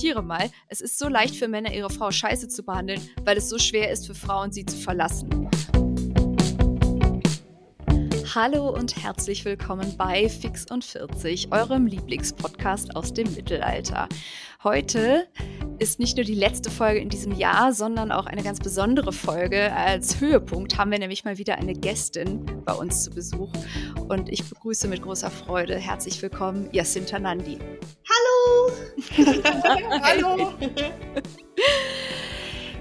zitiere mal, es ist so leicht für Männer, ihre Frau scheiße zu behandeln, weil es so schwer ist für Frauen, sie zu verlassen. Hallo und herzlich willkommen bei Fix und 40, eurem Lieblingspodcast aus dem Mittelalter. Heute ist nicht nur die letzte Folge in diesem Jahr, sondern auch eine ganz besondere Folge. Als Höhepunkt haben wir nämlich mal wieder eine Gästin bei uns zu Besuch und ich begrüße mit großer Freude herzlich willkommen Jacinta Nandi. Hallo! Hallo!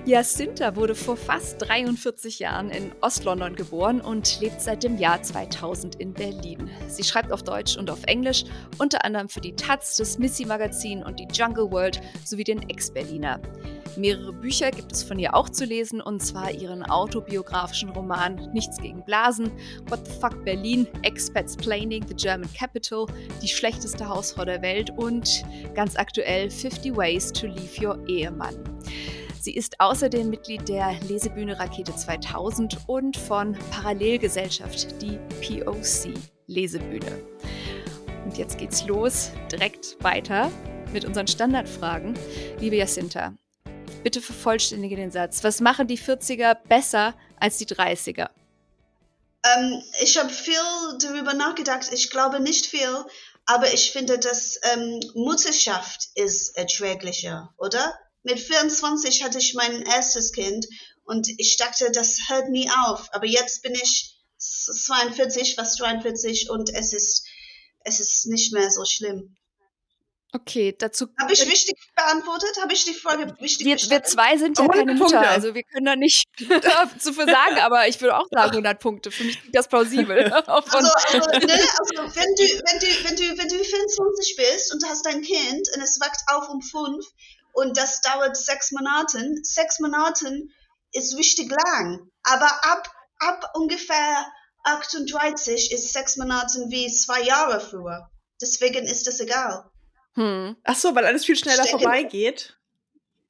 Jacinta wurde vor fast 43 Jahren in Ostlondon geboren und lebt seit dem Jahr 2000 in Berlin. Sie schreibt auf Deutsch und auf Englisch, unter anderem für die Taz, das Missy Magazin und die Jungle World sowie den Ex-Berliner. Mehrere Bücher gibt es von ihr auch zu lesen, und zwar ihren autobiografischen Roman Nichts gegen Blasen, What the Fuck Berlin, Expats Planning, The German Capital, Die schlechteste Hausfrau der Welt und ganz aktuell 50 Ways to Leave Your Ehemann. Sie ist außerdem Mitglied der Lesebühne Rakete 2000 und von Parallelgesellschaft, die POC Lesebühne. Und jetzt geht's los, direkt weiter mit unseren Standardfragen. Liebe Jacinta, bitte vervollständige den Satz. Was machen die 40er besser als die 30er? Ähm, ich habe viel darüber nachgedacht. Ich glaube nicht viel, aber ich finde, dass ähm, Mutterschaft ist erträglicher, oder? Mit 24 hatte ich mein erstes Kind und ich dachte, das hört nie auf. Aber jetzt bin ich 42, fast 43 und es ist, es ist nicht mehr so schlimm. Okay, dazu. Habe ich wichtig beantwortet? Habe ich die Frage wichtig wir, wir zwei sind ja keine Mutter, also wir können da nicht zu viel sagen, aber ich würde auch sagen 100 Punkte. Für mich klingt das plausibel. also, also, ne, also wenn, du, wenn, du, wenn, du, wenn du 24 bist und hast dein Kind und es wächst auf um fünf und das dauert sechs Monate. Sechs Monate ist wichtig lang, aber ab, ab ungefähr 38 ist sechs Monate wie zwei Jahre früher. Deswegen ist das egal. Hm. Ach so, weil alles viel schneller denke, vorbeigeht.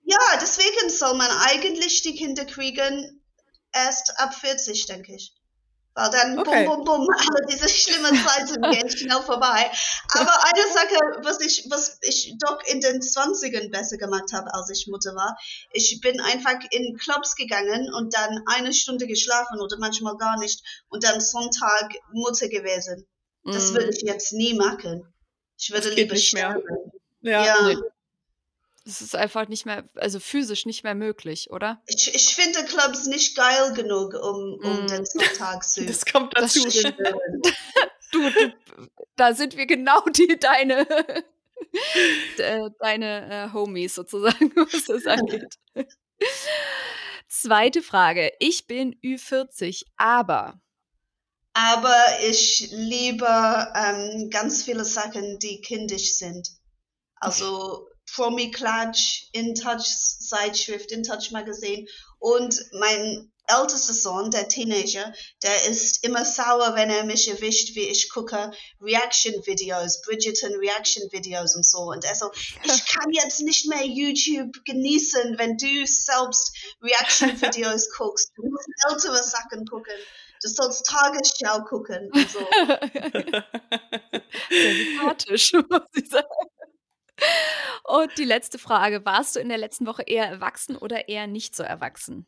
Ja, deswegen soll man eigentlich die Kinder kriegen erst ab 40, denke ich. Weil dann okay. bum, bum, bum, alle diese schlimmen Zeiten gehen schnell vorbei. Aber eine Sache, was ich, was ich doch in den 20ern besser gemacht habe, als ich Mutter war, ich bin einfach in Clubs gegangen und dann eine Stunde geschlafen oder manchmal gar nicht und dann Sonntag Mutter gewesen. Das mm. würde ich jetzt nie machen. Ich würde lieber sterben. Ja. ja. Nee. Es ist einfach nicht mehr, also physisch nicht mehr möglich, oder? Ich, ich finde Clubs nicht geil genug, um, um mm. den Sonntag zu. Das kommt dazu. du, du, da sind wir genau die deine, deine äh, Homies sozusagen, was das angeht. Zweite Frage. Ich bin Ü40, aber. Aber ich liebe ähm, ganz viele Sachen, die kindisch sind. Also Promi Clutch, In Touch Zeitschrift, In Touch Magazine und mein ältester Sohn, der Teenager, der ist immer sauer, wenn er mich erwischt, wie ich gucke Reaction-Videos, Bridgerton Reaction-Videos und so. Und also, ich kann jetzt nicht mehr YouTube genießen, wenn du selbst Reaction-Videos guckst. Du musst ältere Sachen gucken. Du sollst Tagesschau gucken und so. Sehr sympathisch, muss ich sagen. Und die letzte Frage: Warst du in der letzten Woche eher erwachsen oder eher nicht so erwachsen?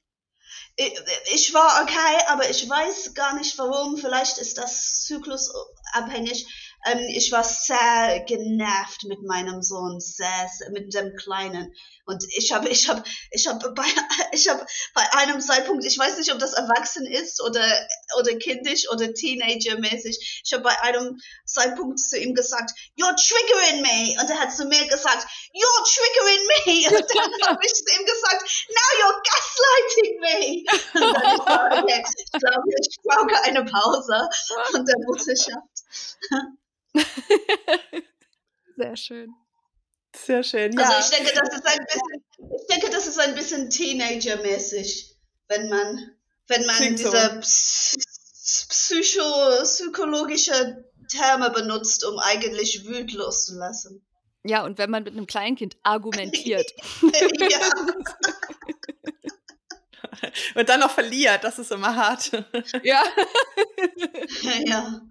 Ich war okay, aber ich weiß gar nicht warum. Vielleicht ist das zyklusabhängig. Ähm, ich war sehr genervt mit meinem Sohn, sehr, sehr mit dem Kleinen. Und ich habe, ich habe, ich habe bei, ich habe bei einem Zeitpunkt, ich weiß nicht, ob das erwachsen ist oder, oder kindisch oder Teenager-mäßig. Ich habe bei einem Zeitpunkt zu ihm gesagt, you're triggering me. Und er hat zu mir gesagt, you're triggering me. Und dann habe ich zu ihm gesagt, now you're gaslighting me. Und dann ich war, okay, ich glaube, ich brauche eine Pause von der Mutterschaft. Sehr schön. Sehr schön. Ja. Also ich denke, das ist ein bisschen, ich denke, das ist ein bisschen Teenager-mäßig, wenn man, wenn man Klingt diese so. psycho, psychologische Terme benutzt, um eigentlich Wut loszulassen. Ja, und wenn man mit einem Kleinkind argumentiert. ja. und dann noch verliert, das ist immer hart. ja. ja.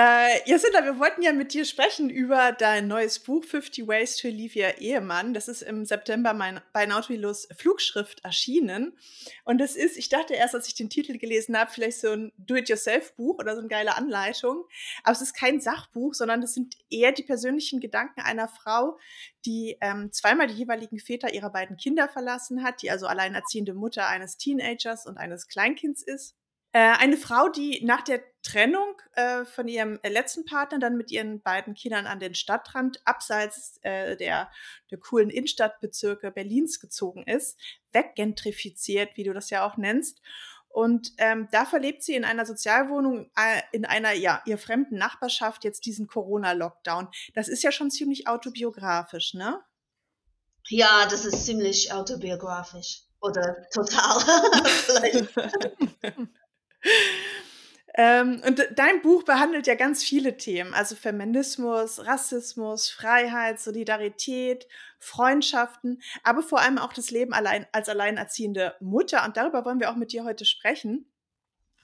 Äh, Jacinta, wir wollten ja mit dir sprechen über dein neues Buch 50 Ways to Leave Your Ehemann. Das ist im September mein, bei Nautilus Flugschrift erschienen. Und das ist, ich dachte erst, als ich den Titel gelesen habe, vielleicht so ein Do-it-yourself-Buch oder so eine geile Anleitung. Aber es ist kein Sachbuch, sondern das sind eher die persönlichen Gedanken einer Frau, die ähm, zweimal die jeweiligen Väter ihrer beiden Kinder verlassen hat, die also alleinerziehende Mutter eines Teenagers und eines Kleinkinds ist äh, eine Frau, die nach der Trennung äh, von ihrem äh, letzten Partner dann mit ihren beiden Kindern an den Stadtrand abseits äh, der, der coolen Innenstadtbezirke Berlins gezogen ist, weggentrifiziert, wie du das ja auch nennst. Und ähm, da verlebt sie in einer Sozialwohnung äh, in einer ja ihr fremden Nachbarschaft jetzt diesen Corona-Lockdown. Das ist ja schon ziemlich autobiografisch, ne? Ja, das ist ziemlich autobiografisch oder total. Ähm, und dein Buch behandelt ja ganz viele Themen, also Feminismus, Rassismus, Freiheit, Solidarität, Freundschaften, aber vor allem auch das Leben allein als alleinerziehende Mutter. Und darüber wollen wir auch mit dir heute sprechen.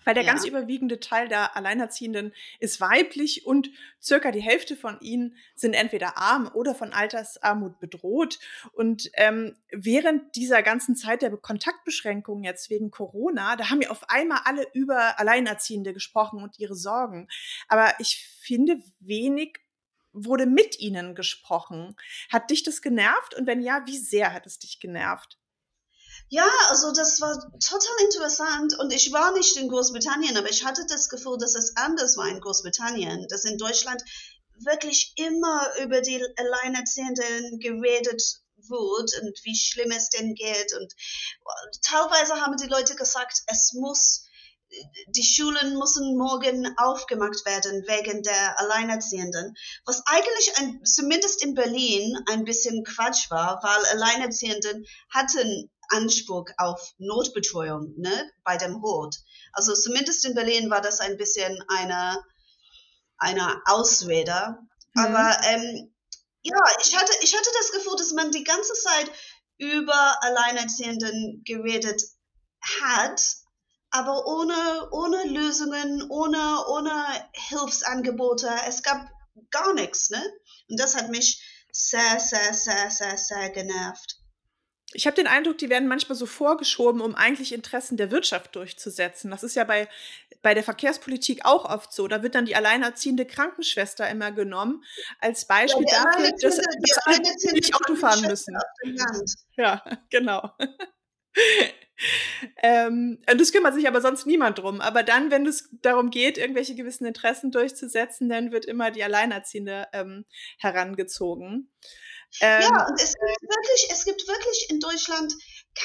Weil der ja. ganz überwiegende Teil der Alleinerziehenden ist weiblich und circa die Hälfte von ihnen sind entweder arm oder von Altersarmut bedroht. Und ähm, während dieser ganzen Zeit der Kontaktbeschränkungen jetzt wegen Corona, da haben ja auf einmal alle über Alleinerziehende gesprochen und ihre Sorgen. Aber ich finde, wenig wurde mit ihnen gesprochen. Hat dich das genervt? Und wenn ja, wie sehr hat es dich genervt? Ja, also das war total interessant und ich war nicht in Großbritannien, aber ich hatte das Gefühl, dass es anders war in Großbritannien, dass in Deutschland wirklich immer über die Alleinerziehenden geredet wird und wie schlimm es denn geht und teilweise haben die Leute gesagt, es muss die Schulen müssen morgen aufgemacht werden wegen der Alleinerziehenden, was eigentlich ein, zumindest in Berlin ein bisschen Quatsch war, weil Alleinerziehenden hatten Anspruch auf Notbetreuung ne, bei dem Hort. Also zumindest in Berlin war das ein bisschen eine, eine Ausrede. Mhm. Aber ähm, ja, ich hatte, ich hatte das Gefühl, dass man die ganze Zeit über Alleinerziehenden geredet hat, aber ohne, ohne Lösungen, ohne, ohne Hilfsangebote. Es gab gar nichts, ne? Und das hat mich sehr, sehr, sehr, sehr, sehr genervt. Ich habe den Eindruck, die werden manchmal so vorgeschoben, um eigentlich Interessen der Wirtschaft durchzusetzen. Das ist ja bei, bei der Verkehrspolitik auch oft so. Da wird dann die alleinerziehende Krankenschwester immer genommen als Beispiel ja, dafür, dass, dass alle nicht Auto fahren müssen. Ja, genau. ähm, und das kümmert sich aber sonst niemand drum. Aber dann, wenn es darum geht, irgendwelche gewissen Interessen durchzusetzen, dann wird immer die Alleinerziehende ähm, herangezogen. Ähm, ja, und es gibt wirklich, es gibt wirklich in Deutschland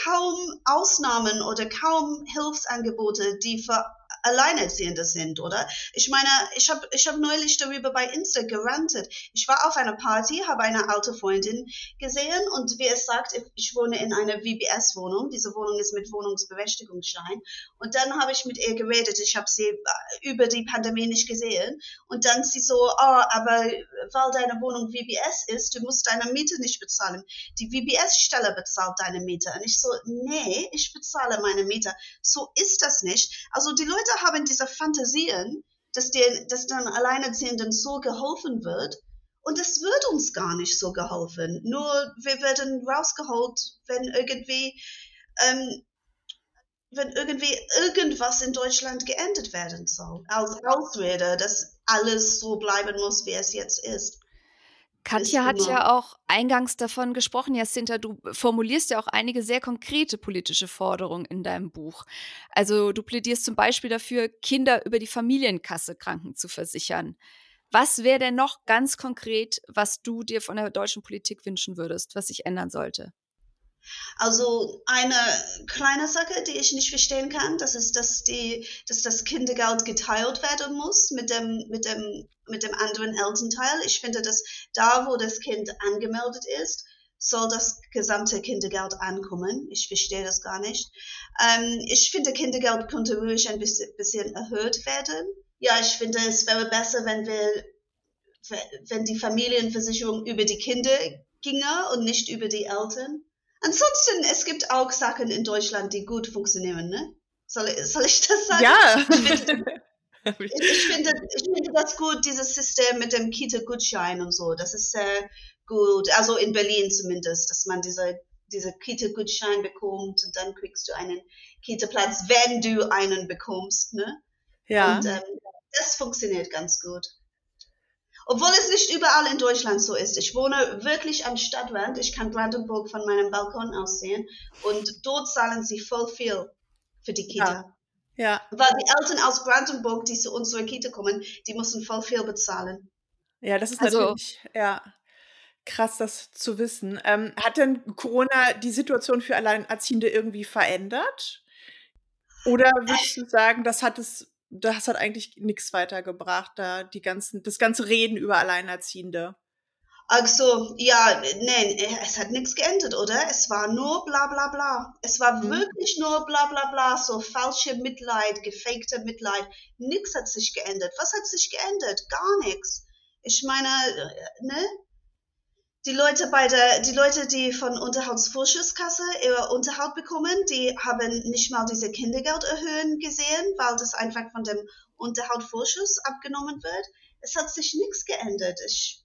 kaum Ausnahmen oder kaum Hilfsangebote, die für Alleinerziehende sind, oder? Ich meine, ich habe ich hab neulich darüber bei Insta gerantet. Ich war auf einer Party, habe eine alte Freundin gesehen und wie es sagt, ich wohne in einer VBS-Wohnung. Diese Wohnung ist mit Wohnungsberechtigungsschein. Und dann habe ich mit ihr geredet. Ich habe sie äh, über die Pandemie nicht gesehen. Und dann sie so, oh, aber weil deine Wohnung VBS ist, du musst deine Miete nicht bezahlen. Die VBS-Stelle bezahlt deine Miete. Und ich so, nee, ich bezahle meine Miete. So ist das nicht. Also die Leute Leute haben diese Fantasien, dass, den, dass dann Alleinerziehenden so geholfen wird. Und es wird uns gar nicht so geholfen. Nur wir werden rausgeholt, wenn irgendwie, ähm, wenn irgendwie irgendwas in Deutschland geändert werden soll. Als Ausrede, dass alles so bleiben muss, wie es jetzt ist. Katja hat ja auch eingangs davon gesprochen, Jacinta, du formulierst ja auch einige sehr konkrete politische Forderungen in deinem Buch. Also du plädierst zum Beispiel dafür, Kinder über die Familienkasse Kranken zu versichern. Was wäre denn noch ganz konkret, was du dir von der deutschen Politik wünschen würdest, was sich ändern sollte? Also eine kleine Sache, die ich nicht verstehen kann, das ist, dass, die, dass das Kindergeld geteilt werden muss mit dem, mit, dem, mit dem anderen Elternteil. Ich finde, dass da, wo das Kind angemeldet ist, soll das gesamte Kindergeld ankommen. Ich verstehe das gar nicht. Ähm, ich finde, Kindergeld könnte ruhig ein bisschen, erhöht werden. Ja, ich finde, es wäre besser, wenn wir, wenn die Familienversicherung über die Kinder ginge und nicht über die Eltern. Ansonsten, es gibt auch Sachen in Deutschland, die gut funktionieren, ne? Soll, soll ich das sagen? Ja. ich, ich, finde, ich finde das gut, dieses System mit dem Kita-Gutschein und so. Das ist sehr gut, also in Berlin zumindest, dass man diese, diese Kita-Gutschein bekommt und dann kriegst du einen Kita-Platz, wenn du einen bekommst. Ne? Ja. Und ähm, das funktioniert ganz gut. Obwohl es nicht überall in Deutschland so ist. Ich wohne wirklich am Stadtrand. Ich kann Brandenburg von meinem Balkon aus sehen. Und dort zahlen sie voll viel für die Kita. Ja. ja. Weil die Eltern aus Brandenburg, die zu unserer Kita kommen, die müssen voll viel bezahlen. Ja, das ist also, natürlich, ja, krass, das zu wissen. Ähm, hat denn Corona die Situation für Alleinerziehende irgendwie verändert? Oder würdest du sagen, das hat es das hat eigentlich nichts weitergebracht, da die ganzen, das ganze Reden über Alleinerziehende. Ach so, ja, nein, es hat nichts geändert, oder? Es war nur bla bla bla. Es war mhm. wirklich nur bla bla bla, so falsche Mitleid, gefakte Mitleid. Nichts hat sich geändert. Was hat sich geändert? Gar nichts. Ich meine, äh, ne? Die Leute bei der, die Leute, die von Unterhaltsvorschusskasse ihre Unterhalt bekommen, die haben nicht mal diese Kindergeld erhöhen gesehen, weil das einfach von dem Unterhaltsvorschuss abgenommen wird. Es hat sich nichts geändert. Ich,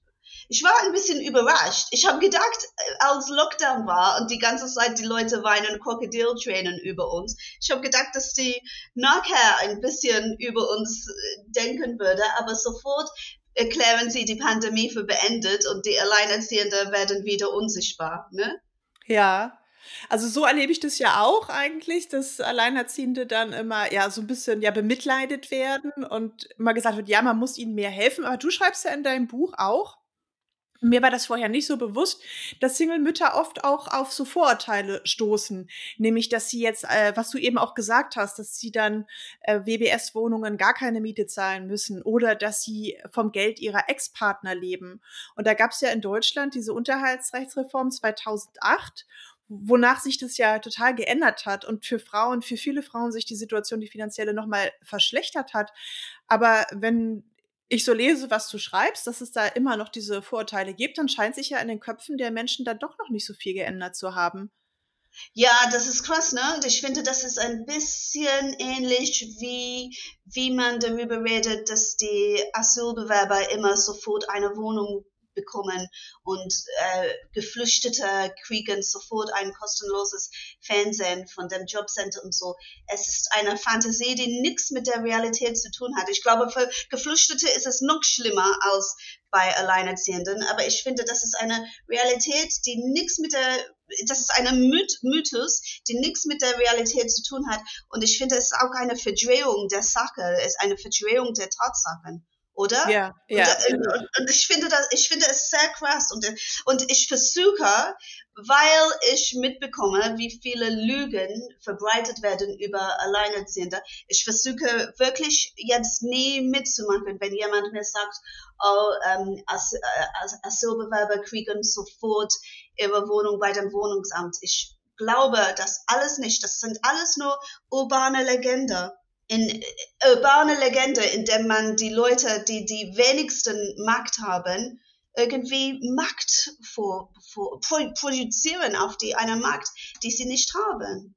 ich war ein bisschen überrascht. Ich habe gedacht, als Lockdown war und die ganze Zeit die Leute weinen Krokodiltränen über uns, ich habe gedacht, dass die nachher ein bisschen über uns denken würde, aber sofort erklären sie die Pandemie für beendet und die Alleinerziehenden werden wieder unsichtbar. Ne? Ja. Also so erlebe ich das ja auch eigentlich, dass Alleinerziehende dann immer ja so ein bisschen ja bemitleidet werden und immer gesagt wird, ja, man muss ihnen mehr helfen. Aber du schreibst ja in deinem Buch auch, mir war das vorher nicht so bewusst, dass Single-Mütter oft auch auf so Vorurteile stoßen. Nämlich, dass sie jetzt, äh, was du eben auch gesagt hast, dass sie dann äh, WBS-Wohnungen gar keine Miete zahlen müssen oder dass sie vom Geld ihrer Ex-Partner leben. Und da gab es ja in Deutschland diese Unterhaltsrechtsreform 2008 wonach sich das ja total geändert hat und für Frauen, für viele Frauen sich die Situation, die finanzielle, nochmal verschlechtert hat. Aber wenn ich so lese, was du schreibst, dass es da immer noch diese Vorurteile gibt, dann scheint sich ja in den Köpfen der Menschen dann doch noch nicht so viel geändert zu haben. Ja, das ist krass, ne? Und ich finde, das ist ein bisschen ähnlich wie, wie man darüber redet, dass die Asylbewerber immer sofort eine Wohnung bekommen und äh, Geflüchtete kriegen sofort ein kostenloses Fernsehen von dem Jobcenter und so. Es ist eine Fantasie, die nichts mit der Realität zu tun hat. Ich glaube, für Geflüchtete ist es noch schlimmer als bei Alleinerziehenden, aber ich finde, das ist eine Realität, die nichts mit der das ist eine Myth Mythos, die nichts mit der Realität zu tun hat. Und ich finde, es ist auch eine Verdrehung der Sache, es ist eine Verdrehung der Tatsachen oder? Ja, ja. Und, und, und, ich finde das, ich finde es sehr krass und, und ich versuche, weil ich mitbekomme, wie viele Lügen verbreitet werden über Alleinerziehende, ich versuche wirklich jetzt nie mitzumachen, wenn jemand mir sagt, oh, ähm, As As Asylbewerber kriegen sofort ihre Wohnung bei dem Wohnungsamt. Ich glaube das alles nicht. Das sind alles nur urbane Legende in äh, urbane Legende, in der man die Leute, die die wenigsten Macht haben, irgendwie Macht vor, vor, produzieren auf die eine Macht, die sie nicht haben.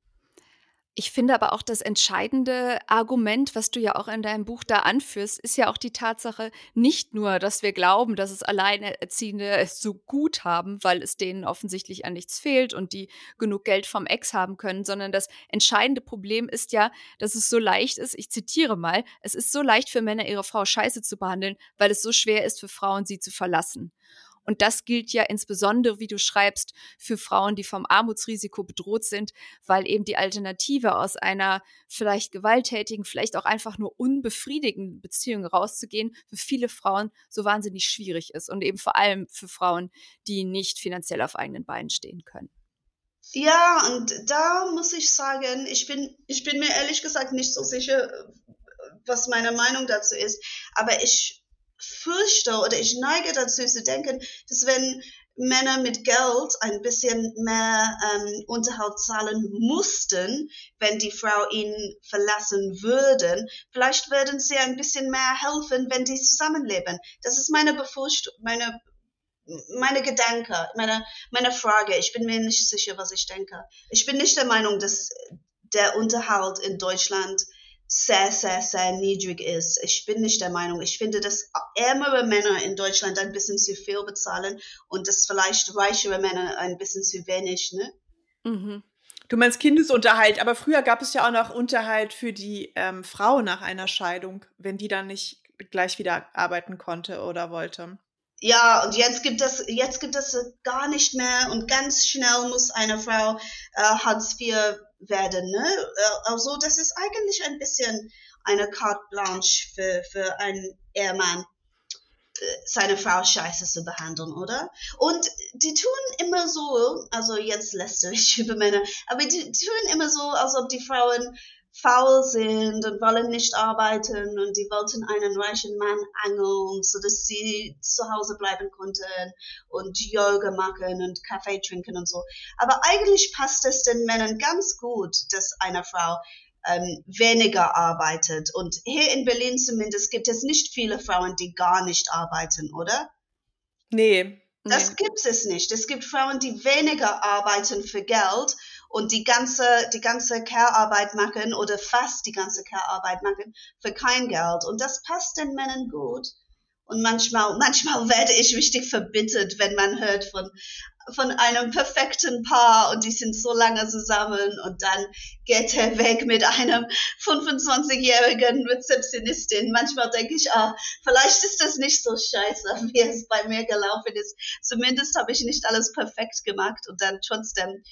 Ich finde aber auch das entscheidende Argument, was du ja auch in deinem Buch da anführst, ist ja auch die Tatsache, nicht nur, dass wir glauben, dass es Alleinerziehende es so gut haben, weil es denen offensichtlich an nichts fehlt und die genug Geld vom Ex haben können, sondern das entscheidende Problem ist ja, dass es so leicht ist, ich zitiere mal, es ist so leicht für Männer, ihre Frau scheiße zu behandeln, weil es so schwer ist für Frauen, sie zu verlassen. Und das gilt ja insbesondere, wie du schreibst, für Frauen, die vom Armutsrisiko bedroht sind, weil eben die Alternative aus einer vielleicht gewalttätigen, vielleicht auch einfach nur unbefriedigenden Beziehung rauszugehen, für viele Frauen so wahnsinnig schwierig ist. Und eben vor allem für Frauen, die nicht finanziell auf eigenen Beinen stehen können. Ja, und da muss ich sagen, ich bin, ich bin mir ehrlich gesagt nicht so sicher, was meine Meinung dazu ist. Aber ich fürchte oder ich neige dazu zu denken, dass wenn Männer mit Geld ein bisschen mehr ähm, Unterhalt zahlen mussten, wenn die Frau ihn verlassen würden, vielleicht würden sie ein bisschen mehr helfen, wenn die zusammenleben. Das ist meine Befürchtung, meine meine Gedanke, meine, meine Frage. Ich bin mir nicht sicher, was ich denke. Ich bin nicht der Meinung, dass der Unterhalt in Deutschland sehr, sehr, sehr niedrig ist. Ich bin nicht der Meinung. Ich finde, dass ärmere Männer in Deutschland ein bisschen zu viel bezahlen und dass vielleicht reichere Männer ein bisschen zu wenig, ne? Mhm. Du meinst Kindesunterhalt, aber früher gab es ja auch noch Unterhalt für die ähm, Frau nach einer Scheidung, wenn die dann nicht gleich wieder arbeiten konnte oder wollte. Ja, und jetzt gibt es jetzt gibt es gar nicht mehr und ganz schnell muss eine Frau äh, Hartz IV werden. Ne? Äh, also das ist eigentlich ein bisschen eine carte blanche für, für einen Ehemann äh, seine Frau scheiße zu behandeln, oder? Und die tun immer so, also jetzt lästere ich über Männer, aber die tun immer so, als ob die Frauen faul sind und wollen nicht arbeiten und die wollten einen reichen Mann angeln, so dass sie zu Hause bleiben konnten und Yoga machen und Kaffee trinken und so. Aber eigentlich passt es den Männern ganz gut, dass eine Frau ähm, weniger arbeitet. Und hier in Berlin zumindest gibt es nicht viele Frauen, die gar nicht arbeiten, oder? Nee. Das gibt es nicht. Es gibt Frauen, die weniger arbeiten für Geld und die ganze, die ganze Care-Arbeit machen oder fast die ganze Care-Arbeit machen für kein Geld. Und das passt den Männern gut. Und manchmal, manchmal werde ich richtig verbittert, wenn man hört von von einem perfekten Paar und die sind so lange zusammen und dann geht er weg mit einem 25-jährigen Rezeptionistin. Manchmal denke ich, ah, vielleicht ist das nicht so scheiße, wie es bei mir gelaufen ist. Zumindest habe ich nicht alles perfekt gemacht und dann trotzdem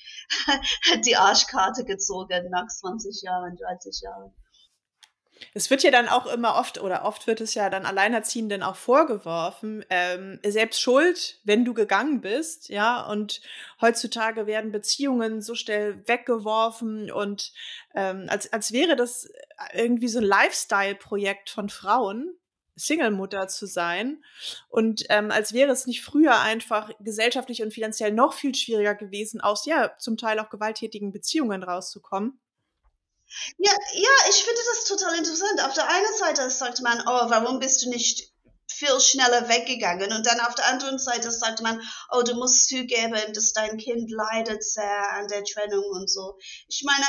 die Arschkarte gezogen nach 20 Jahren, 30 Jahren. Es wird ja dann auch immer oft, oder oft wird es ja dann Alleinerziehenden auch vorgeworfen, ähm, selbst schuld, wenn du gegangen bist, ja, und heutzutage werden Beziehungen so schnell weggeworfen und ähm, als, als wäre das irgendwie so ein Lifestyle-Projekt von Frauen, Single-Mutter zu sein. Und ähm, als wäre es nicht früher einfach gesellschaftlich und finanziell noch viel schwieriger gewesen, aus ja zum Teil auch gewalttätigen Beziehungen rauszukommen. Ja, ja, ich finde das total interessant. Auf der einen Seite sagt man, oh, warum bist du nicht viel schneller weggegangen? Und dann auf der anderen Seite sagt man, oh, du musst zugeben, dass dein Kind leidet sehr an der Trennung und so. Ich meine,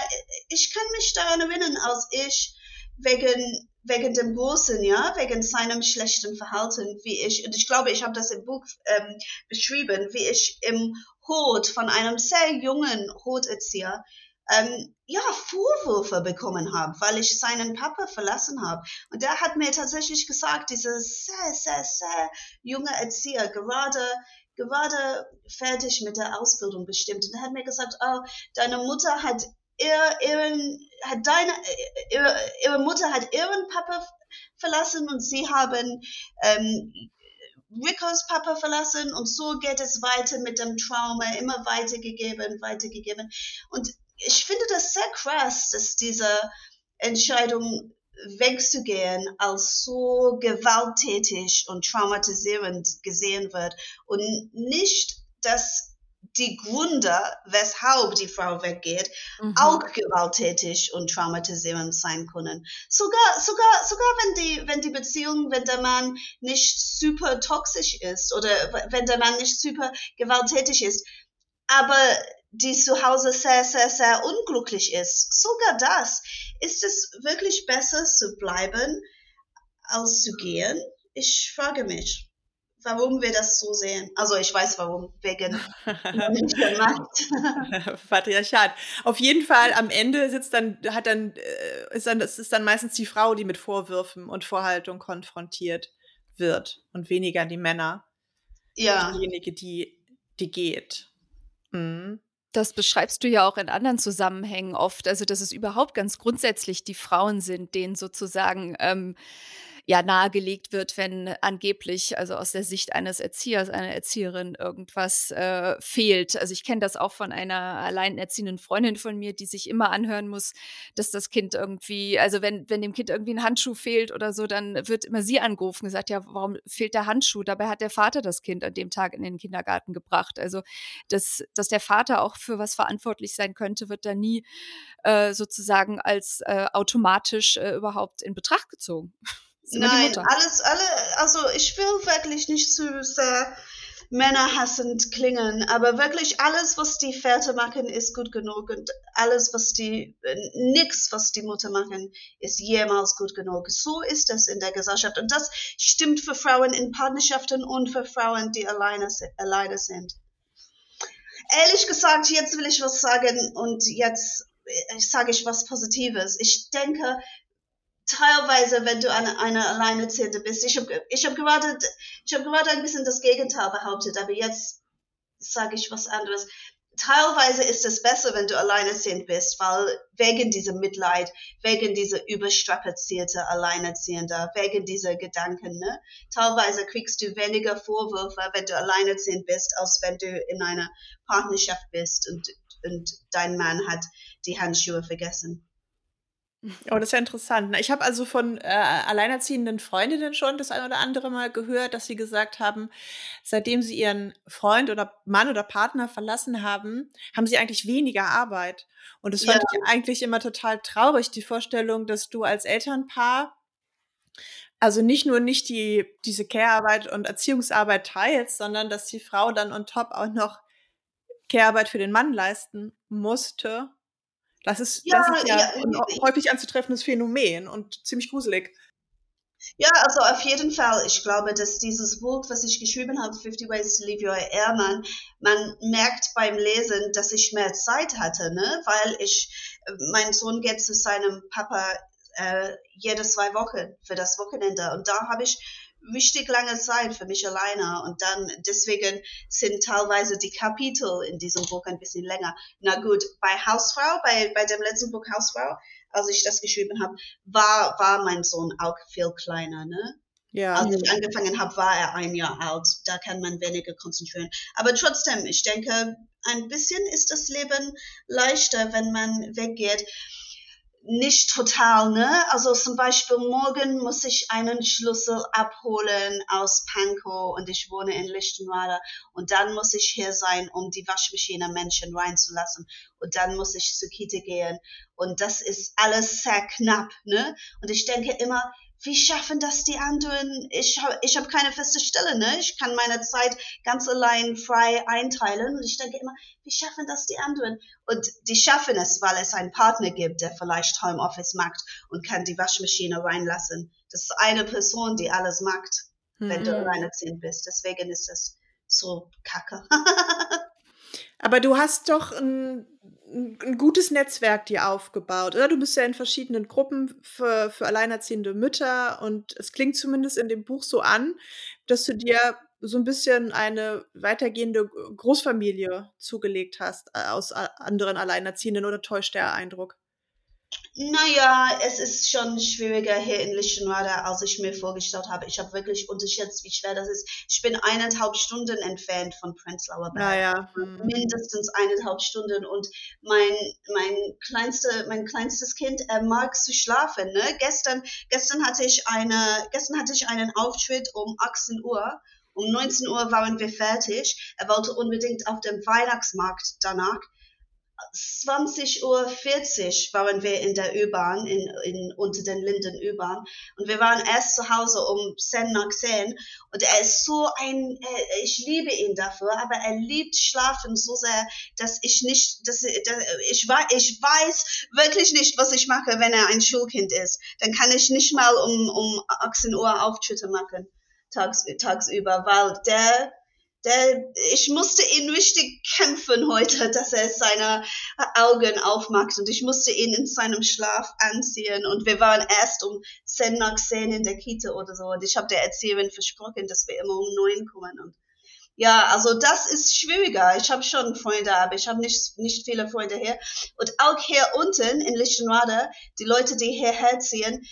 ich kann mich daran erinnern, als ich wegen wegen dem Großen, ja, wegen seinem schlechten Verhalten, wie ich, und ich glaube, ich habe das im Buch ähm, beschrieben, wie ich im Hort von einem sehr jungen Horterzieher ähm, ja, Vorwürfe bekommen habe, weil ich seinen Papa verlassen habe. Und der hat mir tatsächlich gesagt, dieser sehr, sehr, sehr junge Erzieher, gerade gerade fertig mit der Ausbildung bestimmt. Und er hat mir gesagt, oh, deine Mutter hat ihr, ihren, hat deine, ihre, ihre Mutter hat ihren Papa verlassen und sie haben ähm, Ricos Papa verlassen und so geht es weiter mit dem Trauma, immer weitergegeben, weitergegeben. Und ich finde das sehr krass, dass diese Entscheidung wegzugehen als so gewalttätig und traumatisierend gesehen wird und nicht, dass die Gründe, weshalb die Frau weggeht, mhm. auch gewalttätig und traumatisierend sein können. Sogar, sogar, sogar wenn die, wenn die Beziehung, wenn der Mann nicht super toxisch ist oder wenn der Mann nicht super gewalttätig ist, aber die zu Hause sehr, sehr, sehr unglücklich ist. Sogar das. Ist es wirklich besser zu bleiben, als zu gehen? Ich frage mich, warum wir das so sehen. Also ich weiß warum, wegen Patriarchat. Auf jeden Fall am Ende sitzt dann, hat dann, äh, ist dann, es ist dann meistens die Frau, die mit Vorwürfen und Vorhaltung konfrontiert wird und weniger die Männer. Ja. Diejenige, die, die geht. Mhm. Das beschreibst du ja auch in anderen Zusammenhängen oft. Also, dass es überhaupt ganz grundsätzlich die Frauen sind, denen sozusagen ähm, ja nahegelegt wird, wenn angeblich, also aus der Sicht eines Erziehers, einer Erzieherin irgendwas äh, fehlt. Also ich kenne das auch von einer alleinerziehenden Freundin von mir, die sich immer anhören muss, dass das Kind irgendwie, also wenn, wenn dem Kind irgendwie ein Handschuh fehlt oder so, dann wird immer sie angerufen, gesagt, ja, warum fehlt der Handschuh? Dabei hat der Vater das Kind an dem Tag in den Kindergarten gebracht. Also, dass, dass der Vater auch für was verantwortlich sein könnte, wird da nie äh, sozusagen als äh, automatisch äh, überhaupt in Betracht gezogen. Nein, alles, alle, also ich will wirklich nicht zu sehr männerhassend klingen, aber wirklich alles, was die Väter machen, ist gut genug und alles, was die, nix, was die Mutter machen, ist jemals gut genug. So ist es in der Gesellschaft und das stimmt für Frauen in Partnerschaften und für Frauen, die alleine, alleine sind. Ehrlich gesagt, jetzt will ich was sagen und jetzt äh, sage ich was Positives. Ich denke, teilweise, wenn du eine, eine Alleinerziehende bist. Ich habe ich hab gerade, hab gerade ein bisschen das Gegenteil behauptet, aber jetzt sage ich was anderes. Teilweise ist es besser, wenn du alleinerziehend bist, weil wegen diesem Mitleid, wegen dieser überstrapazierte Alleinerziehende, wegen dieser Gedanken, ne? Teilweise kriegst du weniger Vorwürfe, wenn du alleinerziehend bist, als wenn du in einer Partnerschaft bist und, und dein Mann hat die Handschuhe vergessen. Oh, das ist ja interessant. Ich habe also von äh, alleinerziehenden Freundinnen schon das ein oder andere Mal gehört, dass sie gesagt haben, seitdem sie ihren Freund oder Mann oder Partner verlassen haben, haben sie eigentlich weniger Arbeit. Und das fand ja. ich eigentlich immer total traurig, die Vorstellung, dass du als Elternpaar also nicht nur nicht die, diese Care-Arbeit und Erziehungsarbeit teilst, sondern dass die Frau dann on top auch noch Care-Arbeit für den Mann leisten musste das ist ja, das ist ja, ja ein häufig anzutreffendes Phänomen und ziemlich gruselig. Ja, also auf jeden Fall. Ich glaube, dass dieses Buch, was ich geschrieben habe, 50 Ways to Leave Your Ehrmann, man merkt beim Lesen, dass ich mehr Zeit hatte, ne? weil ich, mein Sohn geht zu seinem Papa äh, jede zwei Wochen für das Wochenende und da habe ich richtig lange Zeit für mich alleine und dann deswegen sind teilweise die Kapitel in diesem Buch ein bisschen länger. Na gut, bei Hausfrau, bei, bei dem letzten Buch Hausfrau, als ich das geschrieben habe, war, war mein Sohn auch viel kleiner, ne? Ja. Als ich angefangen habe, war er ein Jahr alt. Da kann man weniger konzentrieren. Aber trotzdem, ich denke, ein bisschen ist das Leben leichter, wenn man weggeht nicht total, ne? Also zum Beispiel morgen muss ich einen Schlüssel abholen aus Pankow und ich wohne in Lichtenweiler und dann muss ich hier sein, um die Waschmaschine Menschen reinzulassen und dann muss ich zur Kita gehen und das ist alles sehr knapp, ne? Und ich denke immer, wie schaffen das die anderen? Ich habe ich hab keine feste Stelle, ne? Ich kann meine Zeit ganz allein frei einteilen und ich denke immer, wie schaffen das die anderen? Und die schaffen es, weil es einen Partner gibt, der vielleicht Homeoffice macht und kann die Waschmaschine reinlassen. Das ist eine Person, die alles macht, mhm. wenn du mhm. alleinerziehend bist. Deswegen ist es so kacke. Aber du hast doch ein, ein, gutes Netzwerk dir aufgebaut, oder? Du bist ja in verschiedenen Gruppen für, für alleinerziehende Mütter und es klingt zumindest in dem Buch so an, dass du dir so ein bisschen eine weitergehende Großfamilie zugelegt hast äh, aus anderen Alleinerziehenden oder täuscht der Eindruck? Naja, es ist schon schwieriger hier in Lichtenweiler, als ich mir vorgestellt habe. Ich habe wirklich unterschätzt, wie schwer das ist. Ich bin eineinhalb Stunden entfernt von Prenzlauer Berg. Naja. Mhm. Mindestens eineinhalb Stunden. Und mein, mein, kleinste, mein kleinstes Kind, er mag zu schlafen. Ne? Gestern, gestern, hatte ich eine, gestern hatte ich einen Auftritt um 18 Uhr. Um 19 Uhr waren wir fertig. Er wollte unbedingt auf dem Weihnachtsmarkt danach. 20.40 Uhr waren wir in der U-Bahn, in, in, unter den Linden U-Bahn. Und wir waren erst zu Hause um 10 nach 10. Und er ist so ein, ich liebe ihn dafür, aber er liebt Schlafen so sehr, dass ich nicht, dass, dass ich, ich weiß wirklich nicht, was ich mache, wenn er ein Schulkind ist. Dann kann ich nicht mal um, um 18 Uhr Auftritte machen, tags, tagsüber, weil der, der, ich musste ihn richtig kämpfen heute, dass er seine Augen aufmacht und ich musste ihn in seinem Schlaf anziehen und wir waren erst um 10 nach 10 in der Kita oder so und ich habe der Erzieherin versprochen, dass wir immer um 9 kommen und ja, also das ist schwieriger. Ich habe schon Freunde, aber ich habe nicht, nicht viele Freunde hier. Und auch hier unten in Lichtenrade, die Leute, die hierher ziehen,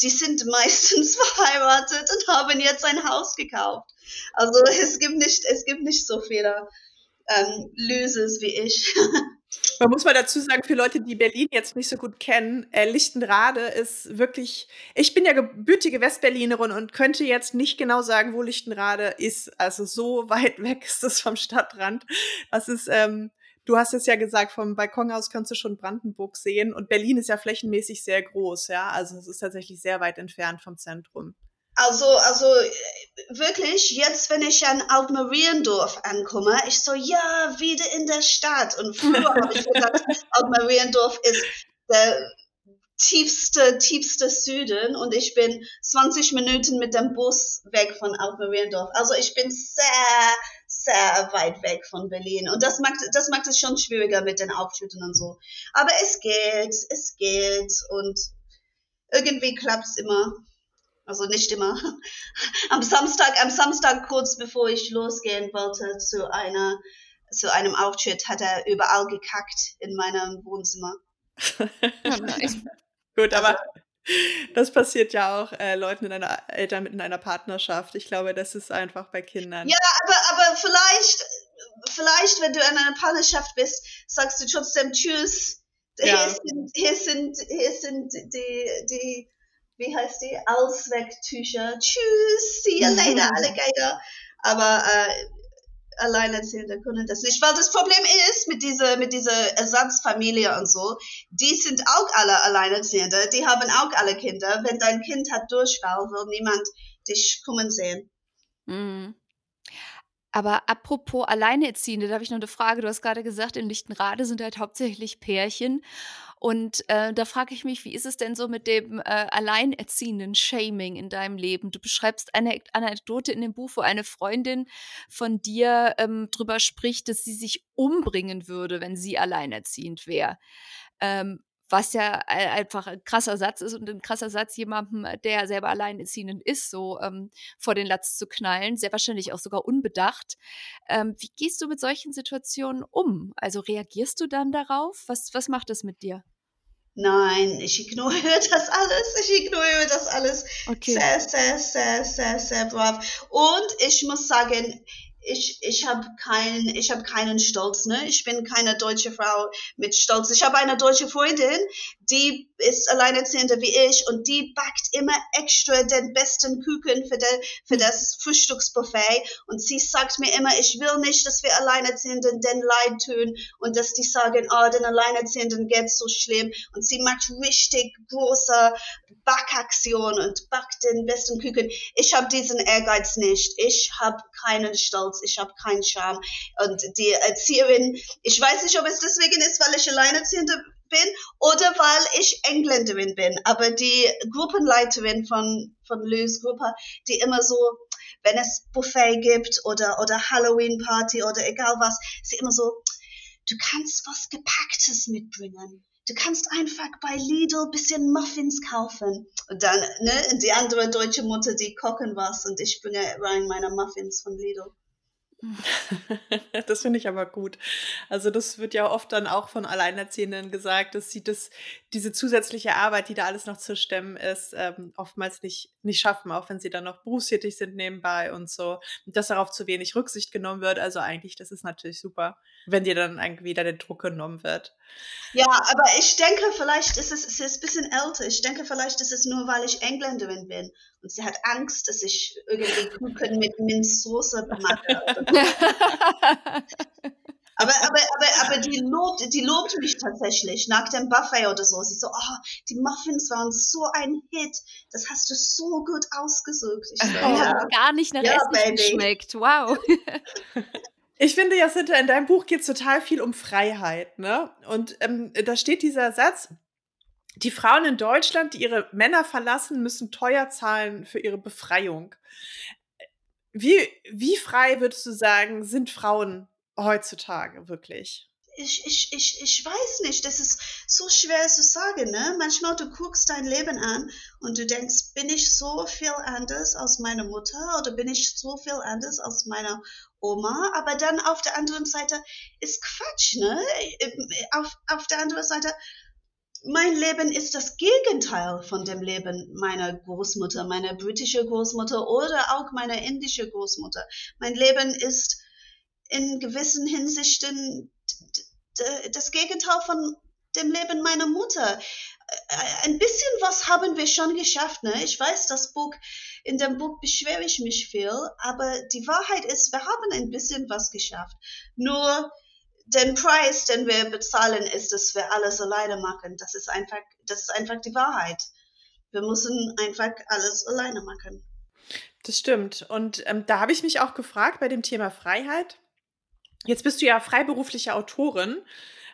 die sind meistens verheiratet und haben jetzt ein Haus gekauft. Also es gibt nicht, es gibt nicht so viele ähm, Losers wie ich. Man muss mal dazu sagen, für Leute, die Berlin jetzt nicht so gut kennen, äh, Lichtenrade ist wirklich, ich bin ja gebürtige Westberlinerin und könnte jetzt nicht genau sagen, wo Lichtenrade ist. Also so weit weg ist es vom Stadtrand. Das ist, ähm, du hast es ja gesagt, vom Balkon aus kannst du schon Brandenburg sehen und Berlin ist ja flächenmäßig sehr groß, ja. Also es ist tatsächlich sehr weit entfernt vom Zentrum. Also, also wirklich, jetzt, wenn ich an Altmariendorf ankomme, ich so, ja, wieder in der Stadt. Und früher habe ich gedacht, Altmariendorf ist der tiefste, tiefste Süden und ich bin 20 Minuten mit dem Bus weg von Altmariendorf. Also ich bin sehr, sehr weit weg von Berlin und das macht, das macht es schon schwieriger mit den Aufschütten und so. Aber es geht, es geht und irgendwie klappt es immer. Also nicht immer. Am Samstag, am Samstag kurz bevor ich losgehen wollte zu einer, zu einem Auftritt, hat er überall gekackt in meinem Wohnzimmer. Gut, aber das passiert ja auch äh, Leuten in einer Eltern mit in einer Partnerschaft. Ich glaube, das ist einfach bei Kindern. Ja, aber, aber vielleicht, vielleicht, wenn du in einer Partnerschaft bist, sagst du trotzdem Tschüss. Ja. Hier, sind, hier, sind, hier sind die, die, wie heißt die? Auswegtücher. Tschüss, see you later, Alligator. Aber äh, Alleinerziehende können das nicht, weil das Problem ist mit dieser, mit dieser Ersatzfamilie und so, die sind auch alle Alleinerziehende, die haben auch alle Kinder. Wenn dein Kind hat Durchfall, will niemand dich kommen sehen. Mhm. Aber apropos Alleinerziehende, da habe ich noch eine Frage. Du hast gerade gesagt, in Lichtenrade sind halt hauptsächlich Pärchen. Und äh, da frage ich mich, wie ist es denn so mit dem äh, alleinerziehenden Shaming in deinem Leben? Du beschreibst eine Anekdote in dem Buch, wo eine Freundin von dir ähm, drüber spricht, dass sie sich umbringen würde, wenn sie alleinerziehend wäre. Ähm, was ja einfach ein krasser Satz ist und ein krasser Satz, jemandem, der selber alleinerziehend ist, so ähm, vor den Latz zu knallen, sehr wahrscheinlich auch sogar unbedacht. Ähm, wie gehst du mit solchen Situationen um? Also reagierst du dann darauf? Was, was macht das mit dir? Nein, ich ignoriere das alles. Ich ignoriere das alles. Okay. Sehr, sehr, sehr, sehr, sehr brav. Und ich muss sagen, ich, ich habe keinen, ich habe keinen Stolz, ne? Ich bin keine deutsche Frau mit Stolz. Ich habe eine deutsche Freundin, die ist alleinerziehende wie ich und die backt immer extra den besten Kuchen für, de, für das Frühstücksbuffet und sie sagt mir immer, ich will nicht, dass wir Alleinerziehenden den Leid tun und dass die sagen, oh, den Alleinerziehenden geht's so schlimm und sie macht richtig große Backaktionen und backt den besten Kuchen. Ich habe diesen Ehrgeiz nicht. Ich habe keinen Stolz, ich habe keinen Charme und die Erzieherin, ich weiß nicht, ob es deswegen ist, weil ich Alleinerziehende bin oder weil ich Engländerin bin. Aber die Gruppenleiterin von, von Lou's Gruppe, die immer so, wenn es Buffet gibt oder, oder Halloween Party oder egal was, sie immer so, du kannst was Gepacktes mitbringen. Du kannst einfach bei Lidl bisschen Muffins kaufen. Und dann, ne, die andere deutsche Mutter, die kochen was und ich bringe rein meine Muffins von Lidl. Das finde ich aber gut. Also das wird ja oft dann auch von Alleinerziehenden gesagt, dass sie das, diese zusätzliche Arbeit, die da alles noch zu stemmen ist, ähm, oftmals nicht, nicht schaffen, auch wenn sie dann noch berufstätig sind nebenbei und so. Dass darauf zu wenig Rücksicht genommen wird. Also eigentlich, das ist natürlich super, wenn dir dann irgendwie wieder der Druck genommen wird. Ja, aber ich denke, vielleicht ist es, es ist ein bisschen älter. Ich denke, vielleicht ist es nur, weil ich Engländerin bin und sie hat Angst, dass ich irgendwie Kuchen mit Minzsoße mache. aber, aber, aber, aber die lobt, die lobt mich tatsächlich nach dem Buffet oder so. Sie so, oh, die Muffins waren so ein Hit. Das hast du so gut ausgesucht. Ich so, oh, ja. Gar nicht nach ja, Essen geschmeckt. Wow. Ich finde, Jacinta, in deinem Buch geht es total viel um Freiheit, ne? Und ähm, da steht dieser Satz, die Frauen in Deutschland, die ihre Männer verlassen, müssen teuer zahlen für ihre Befreiung. Wie, wie frei würdest du sagen, sind Frauen heutzutage wirklich? Ich, ich, ich, ich weiß nicht, das ist so schwer zu sagen. Ne? Manchmal du guckst dein Leben an und du denkst, bin ich so viel anders als meine Mutter oder bin ich so viel anders als meine Oma? Aber dann auf der anderen Seite ist Quatsch. Ne? Auf, auf der anderen Seite mein Leben ist das Gegenteil von dem Leben meiner Großmutter, meiner britische Großmutter oder auch meiner indische Großmutter. Mein Leben ist in gewissen Hinsichten das Gegenteil von dem Leben meiner Mutter. Ein bisschen was haben wir schon geschafft. Ne? Ich weiß, das Buch, in dem Buch beschwere ich mich viel, aber die Wahrheit ist, wir haben ein bisschen was geschafft. Nur den Preis, den wir bezahlen, ist, dass wir alles alleine machen. Das ist einfach, das ist einfach die Wahrheit. Wir müssen einfach alles alleine machen. Das stimmt. Und ähm, da habe ich mich auch gefragt bei dem Thema Freiheit. Jetzt bist du ja freiberufliche Autorin.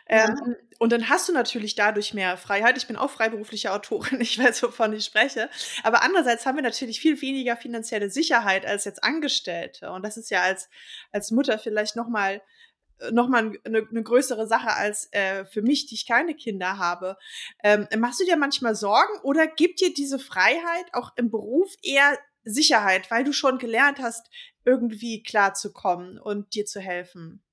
Ähm, ja. Und dann hast du natürlich dadurch mehr Freiheit. Ich bin auch freiberufliche Autorin, ich weiß, wovon ich spreche. Aber andererseits haben wir natürlich viel weniger finanzielle Sicherheit als jetzt Angestellte. Und das ist ja als, als Mutter vielleicht nochmal noch mal eine, eine größere Sache als äh, für mich, die ich keine Kinder habe. Ähm, machst du dir manchmal Sorgen oder gibt dir diese Freiheit auch im Beruf eher Sicherheit, weil du schon gelernt hast, irgendwie klarzukommen und dir zu helfen?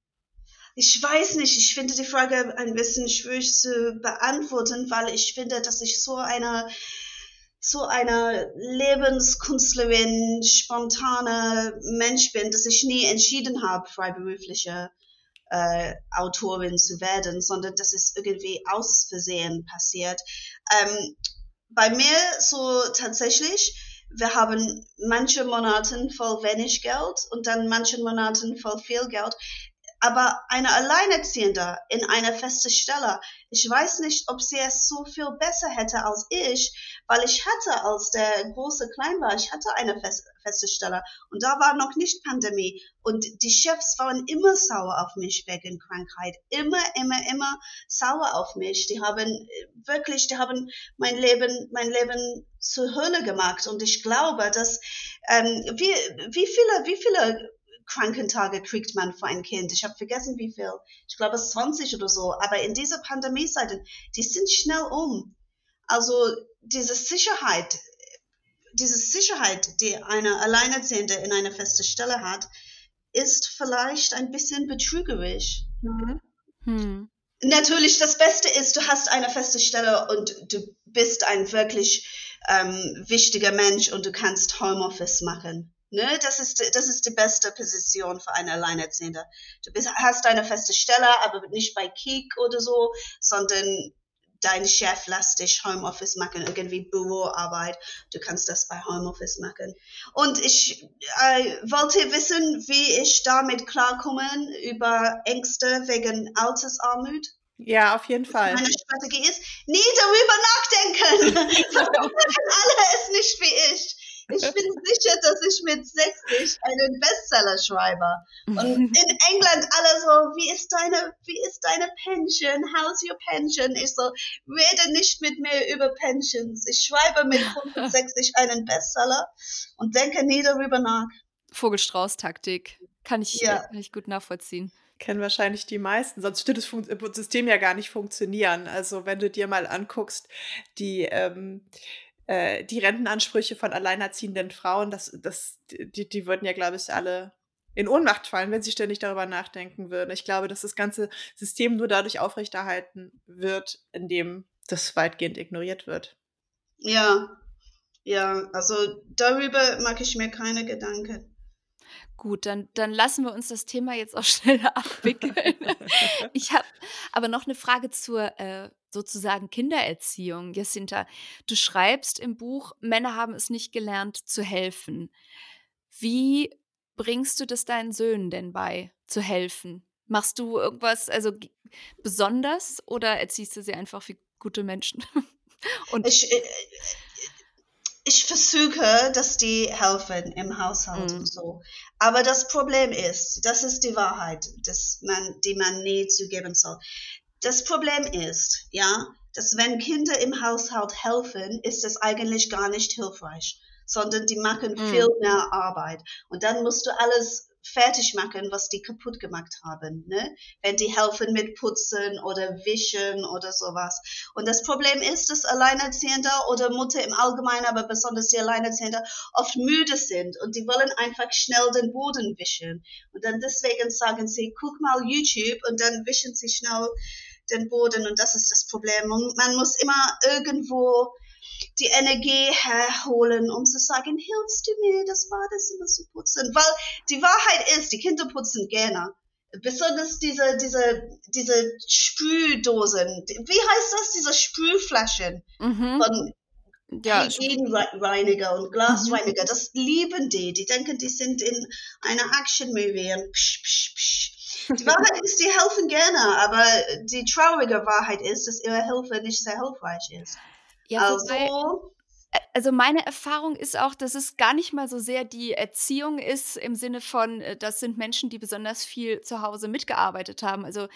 Ich weiß nicht, ich finde die Frage ein bisschen schwierig zu beantworten, weil ich finde, dass ich so eine so eine Lebenskünstlerin, spontane Mensch bin, dass ich nie entschieden habe, freiberufliche äh, Autorin zu werden, sondern das ist irgendwie aus Versehen passiert. Ähm, bei mir so tatsächlich, wir haben manche Monaten voll wenig Geld und dann manche Monaten voll viel Geld aber eine Alleinerziehende in einer festen Stelle, ich weiß nicht, ob sie es so viel besser hätte als ich, weil ich hatte, als der große klein war, ich hatte eine feste Stelle. Und da war noch nicht Pandemie. Und die Chefs waren immer sauer auf mich wegen Krankheit, immer, immer, immer sauer auf mich. Die haben wirklich, die haben mein Leben, mein Leben zur Hölle gemacht. Und ich glaube, dass ähm, wie, wie viele, wie viele Krankentage kriegt man für ein Kind. Ich habe vergessen, wie viel. Ich glaube, es 20 oder so. Aber in dieser Pandemie-Zeiten, die sind schnell um. Also diese Sicherheit, diese Sicherheit, die eine Alleinerziehende in einer festen Stelle hat, ist vielleicht ein bisschen betrügerisch. Mhm. Hm. Natürlich, das Beste ist, du hast eine feste Stelle und du bist ein wirklich ähm, wichtiger Mensch und du kannst Homeoffice machen. Ne, das ist, das ist die beste Position für eine Alleinerziehende. Du bist, hast eine feste Stelle, aber nicht bei Kik oder so, sondern dein Chef lässt dich Homeoffice machen, irgendwie Büroarbeit. Du kannst das bei Homeoffice machen. Und ich äh, wollte wissen, wie ich damit klarkomme über Ängste wegen Altersarmut. Ja, auf jeden Fall. Meine Strategie ist, nie darüber nachdenken. alle ist nicht wie ich. Ich bin sicher, dass ich mit 60 einen Bestseller schreibe. Und in England alle so, wie ist deine, wie ist deine Pension? How's your pension? Ich so, rede nicht mit mir über Pensions. Ich schreibe mit 65 einen Bestseller und denke nie darüber nach. Vogelstrauß-Taktik. Kann ich, ja. kann ich gut nachvollziehen kennen wahrscheinlich die meisten, sonst würde das System ja gar nicht funktionieren. Also wenn du dir mal anguckst, die ähm, äh, die Rentenansprüche von alleinerziehenden Frauen, das, das, die, die würden ja, glaube ich, alle in Ohnmacht fallen, wenn sie ständig darüber nachdenken würden. Ich glaube, dass das ganze System nur dadurch aufrechterhalten wird, indem das weitgehend ignoriert wird. Ja, ja, also darüber mache ich mir keine Gedanken. Gut, dann, dann lassen wir uns das Thema jetzt auch schneller abwickeln. ich habe aber noch eine Frage zur äh, sozusagen Kindererziehung. Jacinta, du schreibst im Buch, Männer haben es nicht gelernt zu helfen. Wie bringst du das deinen Söhnen denn bei, zu helfen? Machst du irgendwas also besonders oder erziehst du sie einfach wie gute Menschen? Und ich, äh, ich versuche, dass die helfen im Haushalt mhm. und so. Aber das Problem ist, das ist die Wahrheit, dass man, die man nie zugeben soll. Das Problem ist, ja, dass wenn Kinder im Haushalt helfen, ist es eigentlich gar nicht hilfreich, sondern die machen mhm. viel mehr Arbeit. Und dann musst du alles fertig machen, was die kaputt gemacht haben, ne? Wenn die helfen mit Putzen oder Wischen oder sowas. Und das Problem ist, dass Alleinerziehende oder Mutter im Allgemeinen, aber besonders die Alleinerziehende, oft müde sind und die wollen einfach schnell den Boden wischen. Und dann deswegen sagen sie, guck mal YouTube und dann wischen sie schnell den Boden und das ist das Problem. Und man muss immer irgendwo die Energie herholen, um zu sagen, hilfst du mir, das Badezimmer zu putzen? Weil die Wahrheit ist, die Kinder putzen gerne. Besonders diese, diese, diese Sprühdosen. Wie heißt das? Diese Sprühflaschen mhm. von ja, Hygienreiniger und Glasreiniger. Mhm. Das lieben die. Die denken, die sind in einer Action-Movie und psch, psch, psch. Die Wahrheit ist, die helfen gerne, aber die traurige Wahrheit ist, dass ihre Hilfe nicht sehr hilfreich ist. Ja, also, wobei, also meine Erfahrung ist auch, dass es gar nicht mal so sehr die Erziehung ist im Sinne von, äh, das sind Menschen, die besonders viel zu Hause mitgearbeitet haben. Also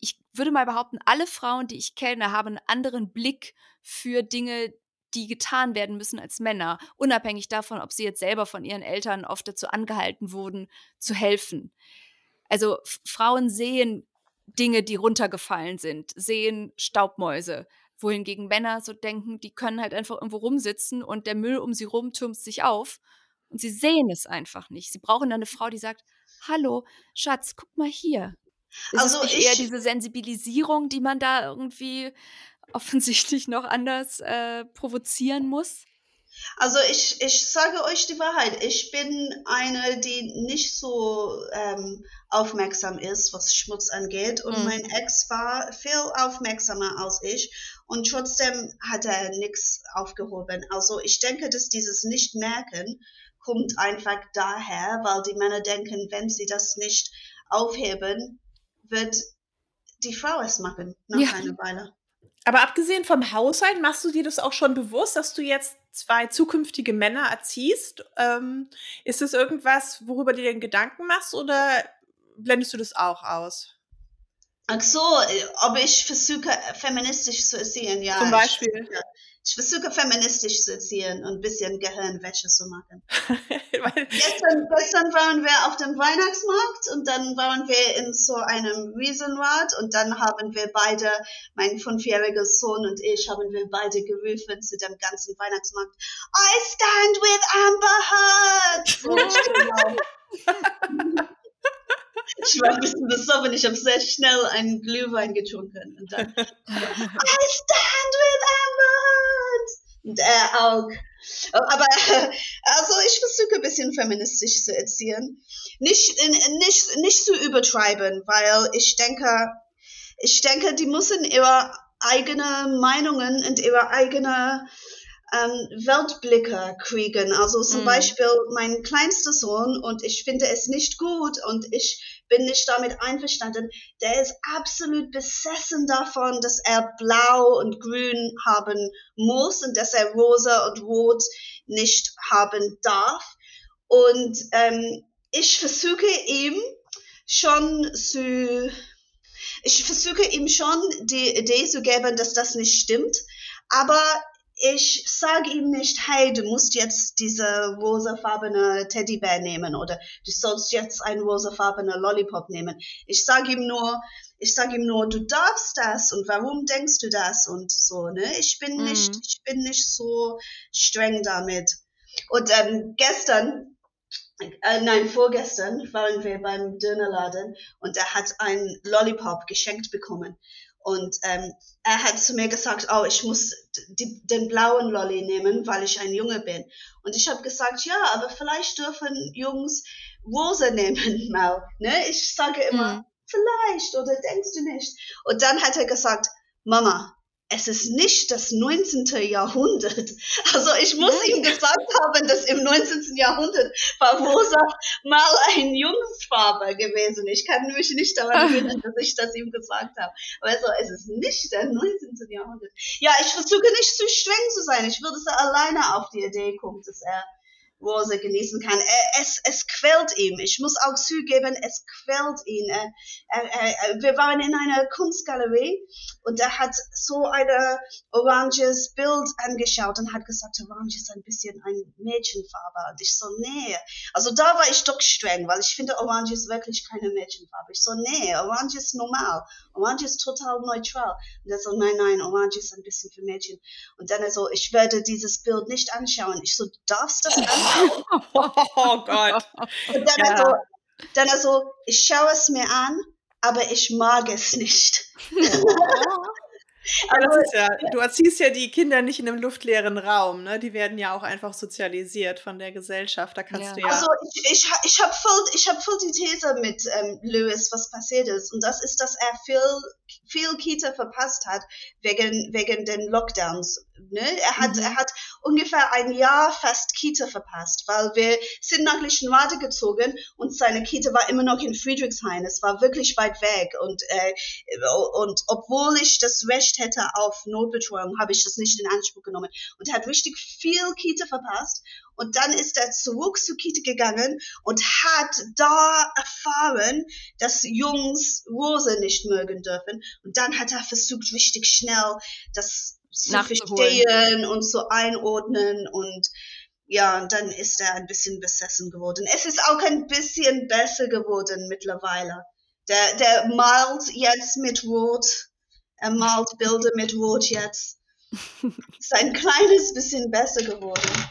ich würde mal behaupten, alle Frauen, die ich kenne, haben einen anderen Blick für Dinge, die getan werden müssen als Männer, unabhängig davon, ob sie jetzt selber von ihren Eltern oft dazu angehalten wurden, zu helfen. Also Frauen sehen Dinge, die runtergefallen sind, sehen Staubmäuse, wohingegen Männer so denken, die können halt einfach irgendwo rumsitzen und der Müll um sie rum türmt sich auf und sie sehen es einfach nicht. Sie brauchen dann eine Frau, die sagt, hallo, Schatz, guck mal hier. Ist also es nicht eher diese Sensibilisierung, die man da irgendwie offensichtlich noch anders äh, provozieren muss? Also ich, ich sage euch die Wahrheit. Ich bin eine, die nicht so ähm, aufmerksam ist, was Schmutz angeht. Und mhm. mein Ex war viel aufmerksamer als ich. Und trotzdem hat er nichts aufgehoben. Also ich denke, dass dieses Nicht-Merken kommt einfach daher, weil die Männer denken, wenn sie das nicht aufheben, wird die Frau es machen nach ja. einer Weile. Aber abgesehen vom Haushalt, machst du dir das auch schon bewusst, dass du jetzt zwei zukünftige Männer erziehst? Ähm, ist das irgendwas, worüber du dir Gedanken machst oder blendest du das auch aus? Ach so, äh, ob ich versuche, feministisch zu erziehen, ja. Zum Beispiel. Ich, ich versuche feministisch zu erziehen und ein bisschen Gehirnwäsche zu machen. gestern, gestern waren wir auf dem Weihnachtsmarkt und dann waren wir in so einem Riesenrad und dann haben wir beide, mein fünfjähriger Sohn und ich, haben wir beide gerufen zu dem ganzen Weihnachtsmarkt, I stand with Amber Heard! ich war ein bisschen besoffen, ich habe sehr schnell einen Glühwein getrunken und dann I stand with Amber und er auch. Aber also ich versuche ein bisschen feministisch zu erziehen. Nicht, nicht, nicht zu übertreiben, weil ich denke, ich denke, die müssen ihre eigene Meinungen und ihre eigene ähm, Weltblicke kriegen. Also zum mm. Beispiel mein kleinster Sohn und ich finde es nicht gut und ich bin nicht damit einverstanden. Der ist absolut besessen davon, dass er blau und grün haben muss und dass er rosa und rot nicht haben darf. Und ähm, ich versuche ihm schon zu, ich versuche ihm schon die Idee zu geben, dass das nicht stimmt. Aber ich sage ihm nicht, hey, du musst jetzt diese rosafarbene Teddybär nehmen oder du sollst jetzt ein rosafarbene Lollipop nehmen. Ich sage ihm nur, ich sage ihm nur, du darfst das und warum denkst du das und so, ne? Ich bin mhm. nicht, ich bin nicht so streng damit. Und ähm, gestern, äh, nein, vorgestern waren wir beim Dönerladen und er hat ein Lollipop geschenkt bekommen. Und ähm, er hat zu mir gesagt, oh, ich muss die, den blauen Lolly nehmen, weil ich ein Junge bin. Und ich habe gesagt, ja, aber vielleicht dürfen Jungs Rose nehmen, Mal. Ne? Ich sage immer, mhm. vielleicht oder denkst du nicht? Und dann hat er gesagt, Mama, es ist nicht das 19. Jahrhundert. Also ich muss ihm gesagt haben, dass im 19. Jahrhundert war rosa mal ein Jungsfarbe gewesen. Ich kann mich nicht daran erinnern, dass ich das ihm gesagt habe. Also es ist nicht der 19. Jahrhundert. Ja, ich versuche nicht zu streng zu sein. Ich würde es alleine auf die Idee kommen, dass er Rose genießen kann. Es, es quält ihm. Ich muss auch zugeben, es quält ihn. Er, er, wir waren in einer Kunstgalerie und er hat so ein oranges Bild angeschaut und hat gesagt, Orange ist ein bisschen ein Mädchenfarbe. Und ich so, nee. Also da war ich doch streng, weil ich finde, Orange ist wirklich keine Mädchenfarbe. Ich so, nee, Orange ist normal. Orange ist total neutral. Und er so, nein, nein, Orange ist ein bisschen für Mädchen. Und dann er so, ich werde dieses Bild nicht anschauen. Ich so, darfst du das anschauen? oh Gott. Und dann, ja. also, dann also, ich schaue es mir an, aber ich mag es nicht. Also, ja, du erziehst ja die Kinder nicht in einem luftleeren Raum, ne? Die werden ja auch einfach sozialisiert von der Gesellschaft. Da kannst ja. du ja. Also ich, ich, ich habe voll, ich hab voll die These mit ähm, Lewis, was passiert ist. Und das ist, dass er viel, viel Kita verpasst hat wegen, wegen den Lockdowns. Ne? Er, hat, mhm. er hat ungefähr ein Jahr fast Kita verpasst, weil wir sind nach Lichtenwade gezogen und seine Kita war immer noch in Friedrichshain. Es war wirklich weit weg. Und, äh, und obwohl ich das Recht hätte auf Notbetreuung, habe ich das nicht in Anspruch genommen. Und er hat richtig viel Kita verpasst. Und dann ist er zurück zu Kita gegangen und hat da erfahren, dass Jungs Rose nicht mögen dürfen. Und dann hat er versucht, richtig schnell das zu verstehen und zu einordnen und ja, und dann ist er ein bisschen besessen geworden. Es ist auch ein bisschen besser geworden mittlerweile. Der, der malt jetzt mit Rot. Er malt Bilder mit Rot jetzt. ist ein kleines bisschen besser geworden.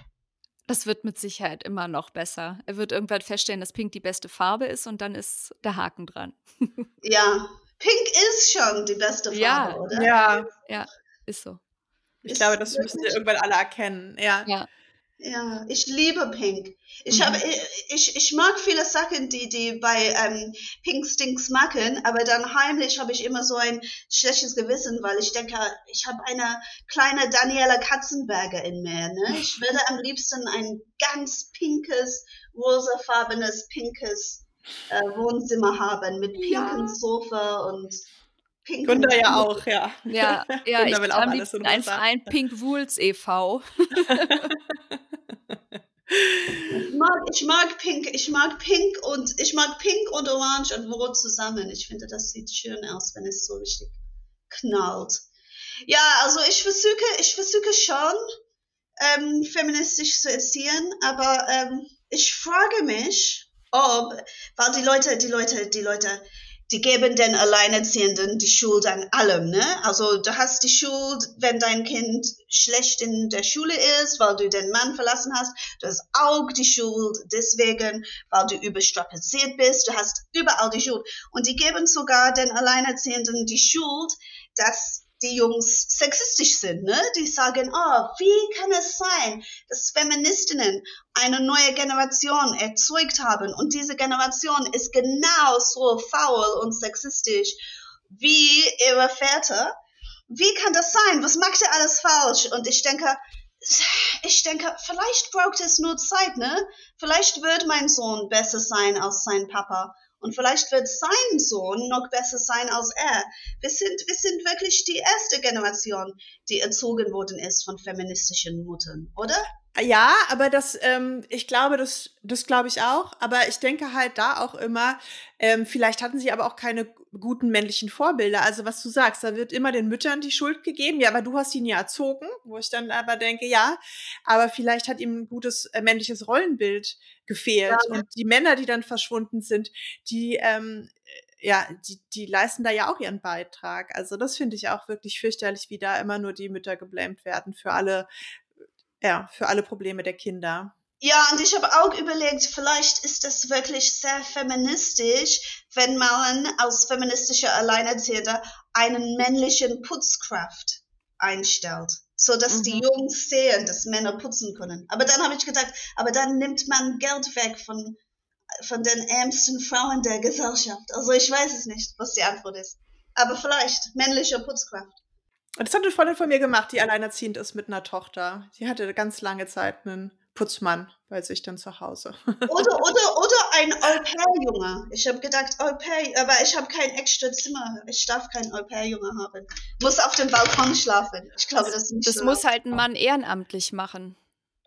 Das wird mit Sicherheit immer noch besser. Er wird irgendwann feststellen, dass Pink die beste Farbe ist und dann ist der Haken dran. ja, Pink ist schon die beste Farbe, ja, oder? Ja, ja, ist so. Ich ist glaube, das müssen wir irgendwann alle erkennen. Ja. ja. Ja, ich liebe Pink. Ich mhm. habe, ich, ich mag viele Sachen, die, die bei ähm, Pink Stinks machen, aber dann heimlich habe ich immer so ein schlechtes Gewissen, weil ich denke, ich habe eine kleine Daniela Katzenberger in mir. Ne? Ich würde am liebsten ein ganz pinkes, rosafarbenes, pinkes äh, Wohnzimmer haben mit pinken ja. Sofa und Pink Gunda ja auch, ja. Ja, ja ich will auch alles in ein Verein Pink Wools e.V. ich, mag, ich mag Pink, ich mag Pink und ich mag Pink und Orange und Rot zusammen. Ich finde, das sieht schön aus, wenn es so richtig knallt. Ja, also ich versuche, ich versuche schon ähm, feministisch zu erziehen, aber ähm, ich frage mich, ob, weil die Leute, die Leute, die Leute die geben den Alleinerziehenden die Schuld an allem, ne? Also du hast die Schuld, wenn dein Kind schlecht in der Schule ist, weil du den Mann verlassen hast. Du hast auch die Schuld deswegen, weil du überstrapaziert bist. Du hast überall die Schuld. Und die geben sogar den Alleinerziehenden die Schuld, dass die Jungs sexistisch sind, ne? Die sagen, oh, wie kann es sein, dass Feministinnen eine neue Generation erzeugt haben und diese Generation ist genauso faul und sexistisch wie ihre Väter? Wie kann das sein? Was macht ihr alles falsch? Und ich denke, ich denke, vielleicht braucht es nur Zeit, ne? Vielleicht wird mein Sohn besser sein als sein Papa. Und vielleicht wird sein Sohn noch besser sein als er. Wir sind, wir sind wirklich die erste Generation, die erzogen worden ist von feministischen Muttern, oder? Ja, aber das, ähm, ich glaube, das, das glaube ich auch. Aber ich denke halt da auch immer, ähm, vielleicht hatten sie aber auch keine guten männlichen Vorbilder. Also was du sagst, da wird immer den Müttern die Schuld gegeben. Ja, aber du hast ihn ja erzogen, wo ich dann aber denke, ja, aber vielleicht hat ihm ein gutes äh, männliches Rollenbild gefehlt. Ja. Und die Männer, die dann verschwunden sind, die, ähm, ja, die, die leisten da ja auch ihren Beitrag. Also das finde ich auch wirklich fürchterlich, wie da immer nur die Mütter geblämt werden für alle, ja, für alle Probleme der Kinder. Ja, und ich habe auch überlegt, vielleicht ist es wirklich sehr feministisch, wenn man als feministischer Alleinerziehender einen männlichen Putzkraft einstellt, so dass mhm. die Jungs sehen, dass Männer putzen können. Aber dann habe ich gedacht, aber dann nimmt man Geld weg von von den ärmsten Frauen der Gesellschaft. Also ich weiß es nicht, was die Antwort ist. Aber vielleicht männliche Putzkraft. Das hat eine Freundin von mir gemacht, die alleinerziehend ist mit einer Tochter. Sie hatte ganz lange Zeit einen Putzmann bei sich dann zu Hause. oder, oder, oder ein Au-pair-Junge. Ich habe gedacht, Au-pair, aber ich habe kein extra Zimmer. Ich darf kein Au-pair-Junge haben. Muss auf dem Balkon schlafen. Ich glaube, das ist nicht Das so muss halt ein Mann ehrenamtlich machen.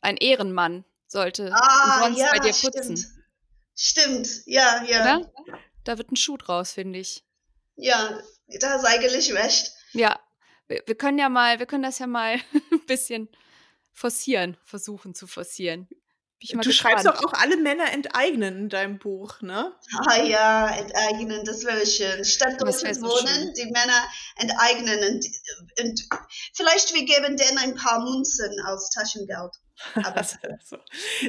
Ein Ehrenmann sollte ah, sonst ja, bei dir putzen. Stimmt. stimmt, ja, ja. Oder? Da wird ein Schuh draus, finde ich. Ja, da ist eigentlich recht. Ja, wir, wir können ja mal, wir können das ja mal ein bisschen forcieren, versuchen zu forcieren. du gespannt. schreibst doch auch alle Männer enteignen in deinem Buch, ne? Ah ja, enteignen, das wäre schön. Statt dort zu wohnen, die Männer enteignen und, und vielleicht wir geben denen ein paar Munzen als Taschengeld. Also,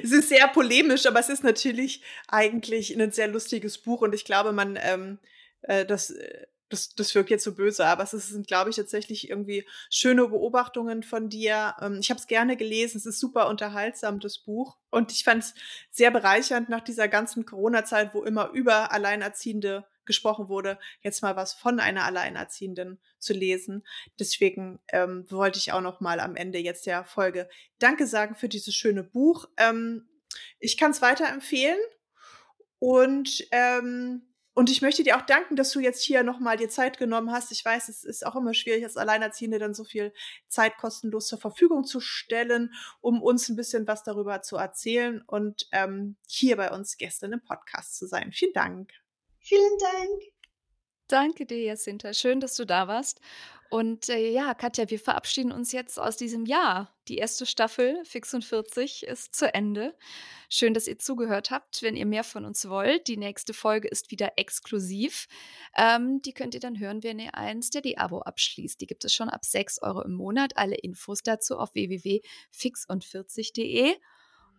es ist sehr polemisch, aber es ist natürlich eigentlich ein sehr lustiges Buch und ich glaube, man ähm, äh, das äh, das, das wirkt jetzt so böse, aber es sind, glaube ich, tatsächlich irgendwie schöne Beobachtungen von dir. Ähm, ich habe es gerne gelesen, es ist super unterhaltsam, das Buch. Und ich fand es sehr bereichernd nach dieser ganzen Corona-Zeit, wo immer über Alleinerziehende gesprochen wurde, jetzt mal was von einer Alleinerziehenden zu lesen. Deswegen ähm, wollte ich auch noch mal am Ende jetzt der Folge Danke sagen für dieses schöne Buch. Ähm, ich kann es weiterempfehlen und ähm, und ich möchte dir auch danken, dass du jetzt hier nochmal dir Zeit genommen hast. Ich weiß, es ist auch immer schwierig, als Alleinerziehende dann so viel Zeit kostenlos zur Verfügung zu stellen, um uns ein bisschen was darüber zu erzählen und ähm, hier bei uns gestern im Podcast zu sein. Vielen Dank. Vielen Dank. Danke dir, Jacinta. Schön, dass du da warst. Und äh, ja, Katja, wir verabschieden uns jetzt aus diesem Jahr. Die erste Staffel Fix und 40 ist zu Ende. Schön, dass ihr zugehört habt. Wenn ihr mehr von uns wollt, die nächste Folge ist wieder exklusiv. Ähm, die könnt ihr dann hören, wenn ihr ein Steady-Abo abschließt. Die gibt es schon ab 6 Euro im Monat. Alle Infos dazu auf www.fixund40.de.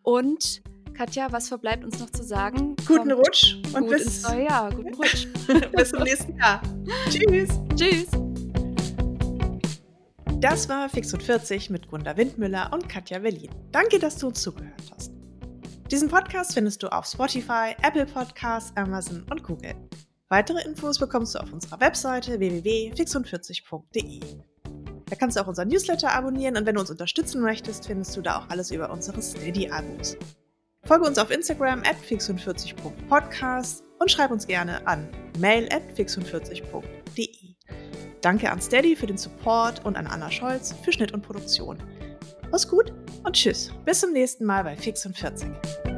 Und Katja, was verbleibt uns noch zu sagen? Guten Kommt Rutsch und bis ins neue Jahr. Guten Rutsch. bis zum nächsten Jahr. Tschüss. Tschüss. Das war Fix und 40 mit Gunda Windmüller und Katja Berlin. Danke, dass du uns zugehört hast. Diesen Podcast findest du auf Spotify, Apple Podcasts, Amazon und Google. Weitere Infos bekommst du auf unserer Webseite www.fixund40.de. Da kannst du auch unseren Newsletter abonnieren und wenn du uns unterstützen möchtest, findest du da auch alles über unsere Steady-Abos. Folge uns auf Instagram at fix40.podcast und schreib uns gerne an mail at fix40.de. Danke an Steady für den Support und an Anna Scholz für Schnitt und Produktion. Mach's gut und tschüss. Bis zum nächsten Mal bei Fix und 40.